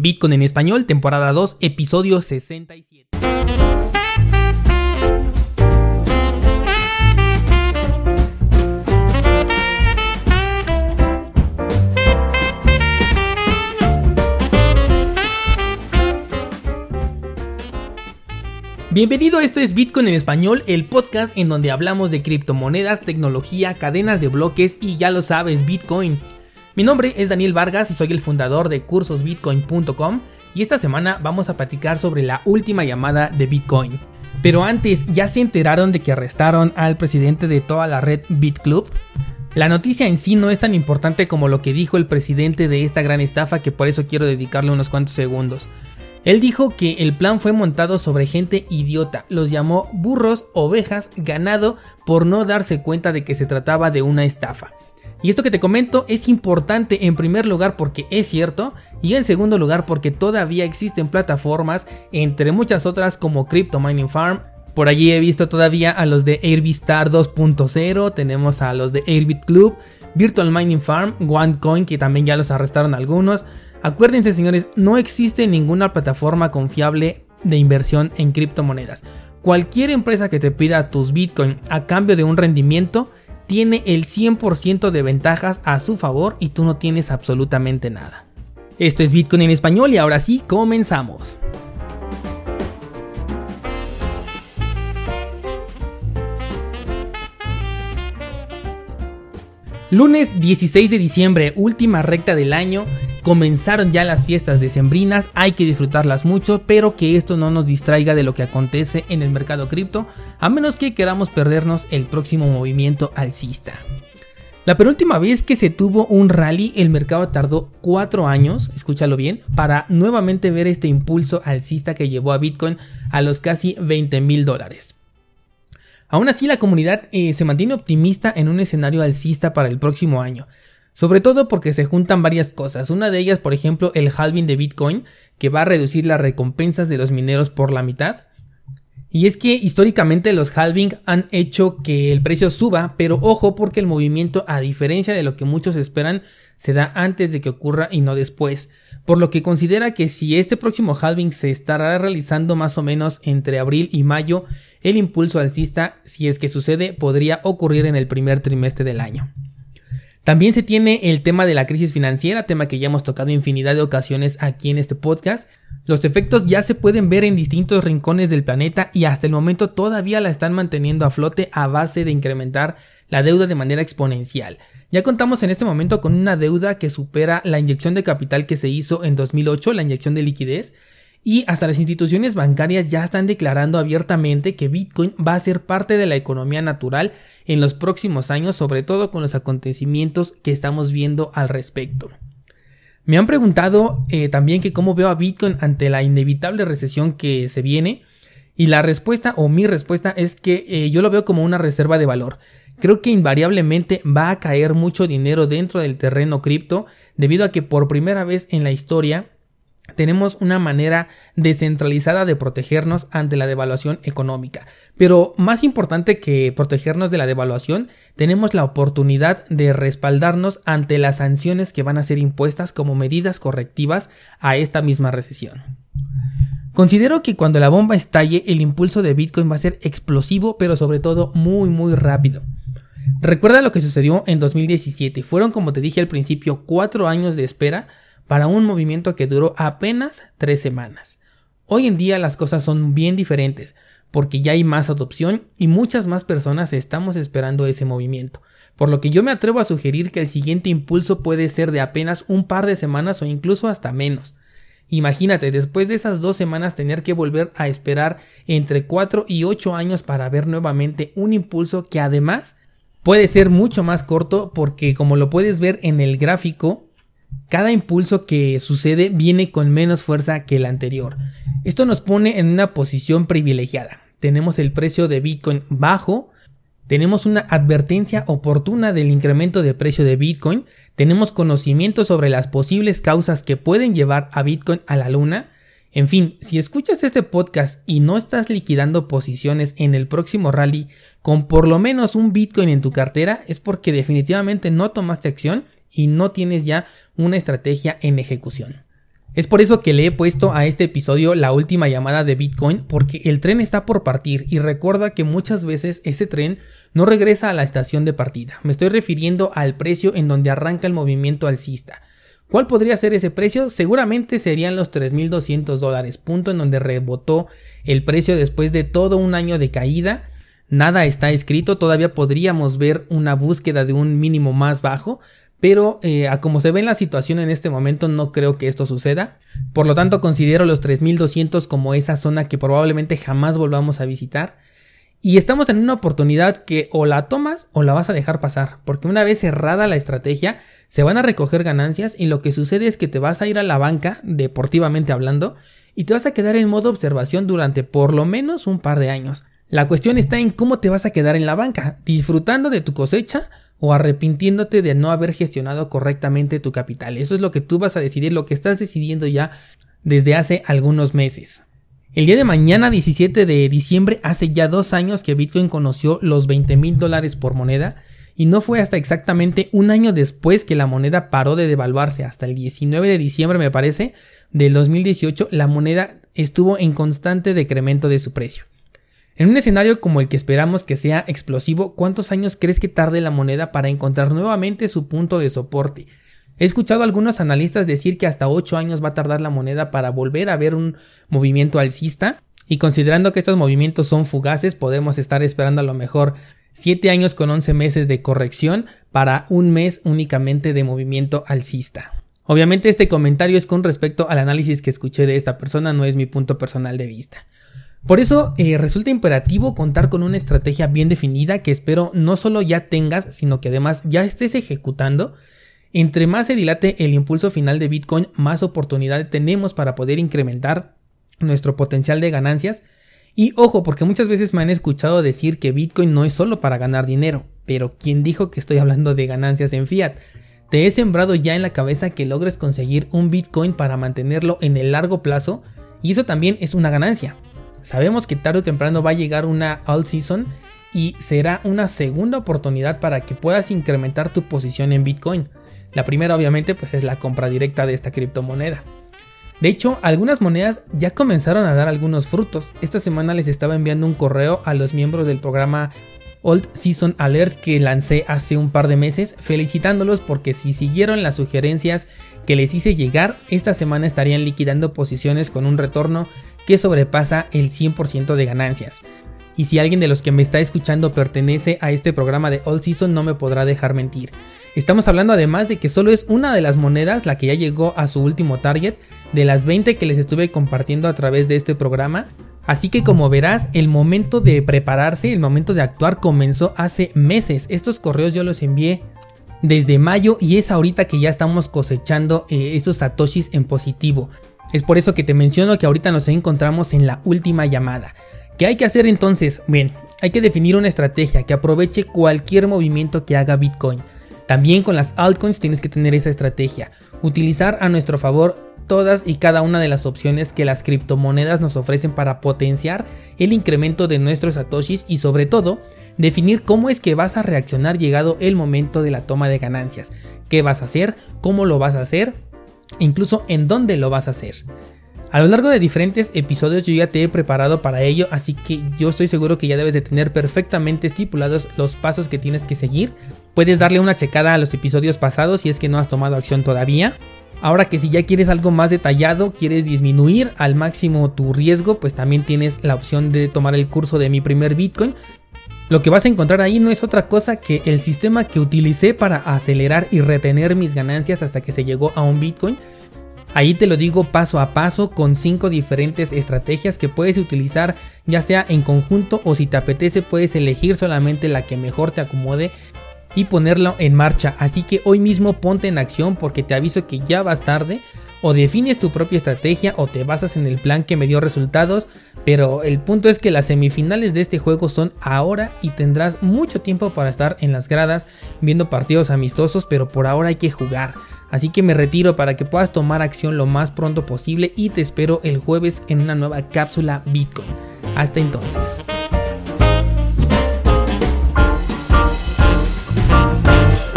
Bitcoin en español, temporada 2, episodio 67. Bienvenido, esto es Bitcoin en español, el podcast en donde hablamos de criptomonedas, tecnología, cadenas de bloques y ya lo sabes, Bitcoin. Mi nombre es Daniel Vargas y soy el fundador de cursosbitcoin.com y esta semana vamos a platicar sobre la última llamada de Bitcoin. Pero antes, ¿ya se enteraron de que arrestaron al presidente de toda la red BitClub? La noticia en sí no es tan importante como lo que dijo el presidente de esta gran estafa que por eso quiero dedicarle unos cuantos segundos. Él dijo que el plan fue montado sobre gente idiota, los llamó burros, ovejas, ganado por no darse cuenta de que se trataba de una estafa. Y esto que te comento es importante en primer lugar porque es cierto y en segundo lugar porque todavía existen plataformas entre muchas otras como Crypto Mining Farm. Por allí he visto todavía a los de Airbitstar 2.0, tenemos a los de Airbit Club, Virtual Mining Farm, OneCoin que también ya los arrestaron algunos. Acuérdense señores, no existe ninguna plataforma confiable de inversión en criptomonedas. Cualquier empresa que te pida tus Bitcoin a cambio de un rendimiento tiene el 100% de ventajas a su favor y tú no tienes absolutamente nada. Esto es Bitcoin en español y ahora sí, comenzamos. Lunes 16 de diciembre, última recta del año, Comenzaron ya las fiestas decembrinas, hay que disfrutarlas mucho, pero que esto no nos distraiga de lo que acontece en el mercado cripto, a menos que queramos perdernos el próximo movimiento alcista. La penúltima vez que se tuvo un rally, el mercado tardó 4 años, escúchalo bien, para nuevamente ver este impulso alcista que llevó a Bitcoin a los casi 20 mil dólares. Aún así, la comunidad eh, se mantiene optimista en un escenario alcista para el próximo año. Sobre todo porque se juntan varias cosas. Una de ellas, por ejemplo, el halving de Bitcoin, que va a reducir las recompensas de los mineros por la mitad. Y es que históricamente los halving han hecho que el precio suba, pero ojo porque el movimiento, a diferencia de lo que muchos esperan, se da antes de que ocurra y no después. Por lo que considera que si este próximo halving se estará realizando más o menos entre abril y mayo, el impulso alcista, si es que sucede, podría ocurrir en el primer trimestre del año. También se tiene el tema de la crisis financiera, tema que ya hemos tocado infinidad de ocasiones aquí en este podcast. Los efectos ya se pueden ver en distintos rincones del planeta y hasta el momento todavía la están manteniendo a flote a base de incrementar la deuda de manera exponencial. Ya contamos en este momento con una deuda que supera la inyección de capital que se hizo en 2008, la inyección de liquidez, y hasta las instituciones bancarias ya están declarando abiertamente que Bitcoin va a ser parte de la economía natural en los próximos años, sobre todo con los acontecimientos que estamos viendo al respecto. Me han preguntado eh, también que cómo veo a Bitcoin ante la inevitable recesión que se viene. Y la respuesta o mi respuesta es que eh, yo lo veo como una reserva de valor. Creo que invariablemente va a caer mucho dinero dentro del terreno cripto debido a que por primera vez en la historia tenemos una manera descentralizada de protegernos ante la devaluación económica. Pero más importante que protegernos de la devaluación, tenemos la oportunidad de respaldarnos ante las sanciones que van a ser impuestas como medidas correctivas a esta misma recesión. Considero que cuando la bomba estalle, el impulso de Bitcoin va a ser explosivo, pero sobre todo muy muy rápido. Recuerda lo que sucedió en 2017. Fueron, como te dije al principio, cuatro años de espera para un movimiento que duró apenas tres semanas. Hoy en día las cosas son bien diferentes, porque ya hay más adopción y muchas más personas estamos esperando ese movimiento, por lo que yo me atrevo a sugerir que el siguiente impulso puede ser de apenas un par de semanas o incluso hasta menos. Imagínate, después de esas dos semanas tener que volver a esperar entre 4 y 8 años para ver nuevamente un impulso que además puede ser mucho más corto porque como lo puedes ver en el gráfico, cada impulso que sucede viene con menos fuerza que el anterior. Esto nos pone en una posición privilegiada. Tenemos el precio de Bitcoin bajo, tenemos una advertencia oportuna del incremento de precio de Bitcoin, tenemos conocimiento sobre las posibles causas que pueden llevar a Bitcoin a la luna. En fin, si escuchas este podcast y no estás liquidando posiciones en el próximo rally con por lo menos un Bitcoin en tu cartera, es porque definitivamente no tomaste acción y no tienes ya una estrategia en ejecución. Es por eso que le he puesto a este episodio la última llamada de Bitcoin porque el tren está por partir y recuerda que muchas veces ese tren no regresa a la estación de partida. Me estoy refiriendo al precio en donde arranca el movimiento alcista. ¿Cuál podría ser ese precio? Seguramente serían los 3.200 dólares, punto en donde rebotó el precio después de todo un año de caída. Nada está escrito, todavía podríamos ver una búsqueda de un mínimo más bajo, pero eh, a como se ve en la situación en este momento no creo que esto suceda. Por lo tanto considero los 3200 como esa zona que probablemente jamás volvamos a visitar. Y estamos en una oportunidad que o la tomas o la vas a dejar pasar, porque una vez cerrada la estrategia se van a recoger ganancias y lo que sucede es que te vas a ir a la banca, deportivamente hablando, y te vas a quedar en modo observación durante por lo menos un par de años. La cuestión está en cómo te vas a quedar en la banca, disfrutando de tu cosecha o arrepintiéndote de no haber gestionado correctamente tu capital. Eso es lo que tú vas a decidir, lo que estás decidiendo ya desde hace algunos meses. El día de mañana, 17 de diciembre, hace ya dos años que Bitcoin conoció los 20 mil dólares por moneda y no fue hasta exactamente un año después que la moneda paró de devaluarse, hasta el 19 de diciembre me parece, del 2018, la moneda estuvo en constante decremento de su precio. En un escenario como el que esperamos que sea explosivo, ¿cuántos años crees que tarde la moneda para encontrar nuevamente su punto de soporte? He escuchado a algunos analistas decir que hasta 8 años va a tardar la moneda para volver a ver un movimiento alcista, y considerando que estos movimientos son fugaces, podemos estar esperando a lo mejor 7 años con 11 meses de corrección para un mes únicamente de movimiento alcista. Obviamente este comentario es con respecto al análisis que escuché de esta persona, no es mi punto personal de vista. Por eso eh, resulta imperativo contar con una estrategia bien definida que espero no solo ya tengas, sino que además ya estés ejecutando. Entre más se dilate el impulso final de Bitcoin, más oportunidad tenemos para poder incrementar nuestro potencial de ganancias. Y ojo, porque muchas veces me han escuchado decir que Bitcoin no es solo para ganar dinero, pero ¿quién dijo que estoy hablando de ganancias en fiat? Te he sembrado ya en la cabeza que logres conseguir un Bitcoin para mantenerlo en el largo plazo y eso también es una ganancia. Sabemos que tarde o temprano va a llegar una alt season y será una segunda oportunidad para que puedas incrementar tu posición en Bitcoin. La primera obviamente pues es la compra directa de esta criptomoneda. De hecho, algunas monedas ya comenzaron a dar algunos frutos. Esta semana les estaba enviando un correo a los miembros del programa Old Season Alert que lancé hace un par de meses, felicitándolos porque si siguieron las sugerencias que les hice llegar, esta semana estarían liquidando posiciones con un retorno que sobrepasa el 100% de ganancias. Y si alguien de los que me está escuchando pertenece a este programa de All Season no me podrá dejar mentir. Estamos hablando además de que solo es una de las monedas la que ya llegó a su último target de las 20 que les estuve compartiendo a través de este programa. Así que como verás, el momento de prepararse, el momento de actuar comenzó hace meses. Estos correos yo los envié desde mayo y es ahorita que ya estamos cosechando eh, estos satoshis en positivo. Es por eso que te menciono que ahorita nos encontramos en la última llamada. ¿Qué hay que hacer entonces? Bien, hay que definir una estrategia que aproveche cualquier movimiento que haga Bitcoin. También con las altcoins tienes que tener esa estrategia. Utilizar a nuestro favor todas y cada una de las opciones que las criptomonedas nos ofrecen para potenciar el incremento de nuestros satoshis y sobre todo definir cómo es que vas a reaccionar llegado el momento de la toma de ganancias. ¿Qué vas a hacer? ¿Cómo lo vas a hacer? Incluso en dónde lo vas a hacer. A lo largo de diferentes episodios yo ya te he preparado para ello, así que yo estoy seguro que ya debes de tener perfectamente estipulados los pasos que tienes que seguir. Puedes darle una checada a los episodios pasados si es que no has tomado acción todavía. Ahora que si ya quieres algo más detallado, quieres disminuir al máximo tu riesgo, pues también tienes la opción de tomar el curso de mi primer Bitcoin, lo que vas a encontrar ahí no es otra cosa que el sistema que utilicé para acelerar y retener mis ganancias hasta que se llegó a un Bitcoin. Ahí te lo digo paso a paso con 5 diferentes estrategias que puedes utilizar ya sea en conjunto o si te apetece puedes elegir solamente la que mejor te acomode y ponerlo en marcha. Así que hoy mismo ponte en acción porque te aviso que ya vas tarde o defines tu propia estrategia o te basas en el plan que me dio resultados, pero el punto es que las semifinales de este juego son ahora y tendrás mucho tiempo para estar en las gradas viendo partidos amistosos, pero por ahora hay que jugar. Así que me retiro para que puedas tomar acción lo más pronto posible y te espero el jueves en una nueva cápsula Bitcoin. Hasta entonces.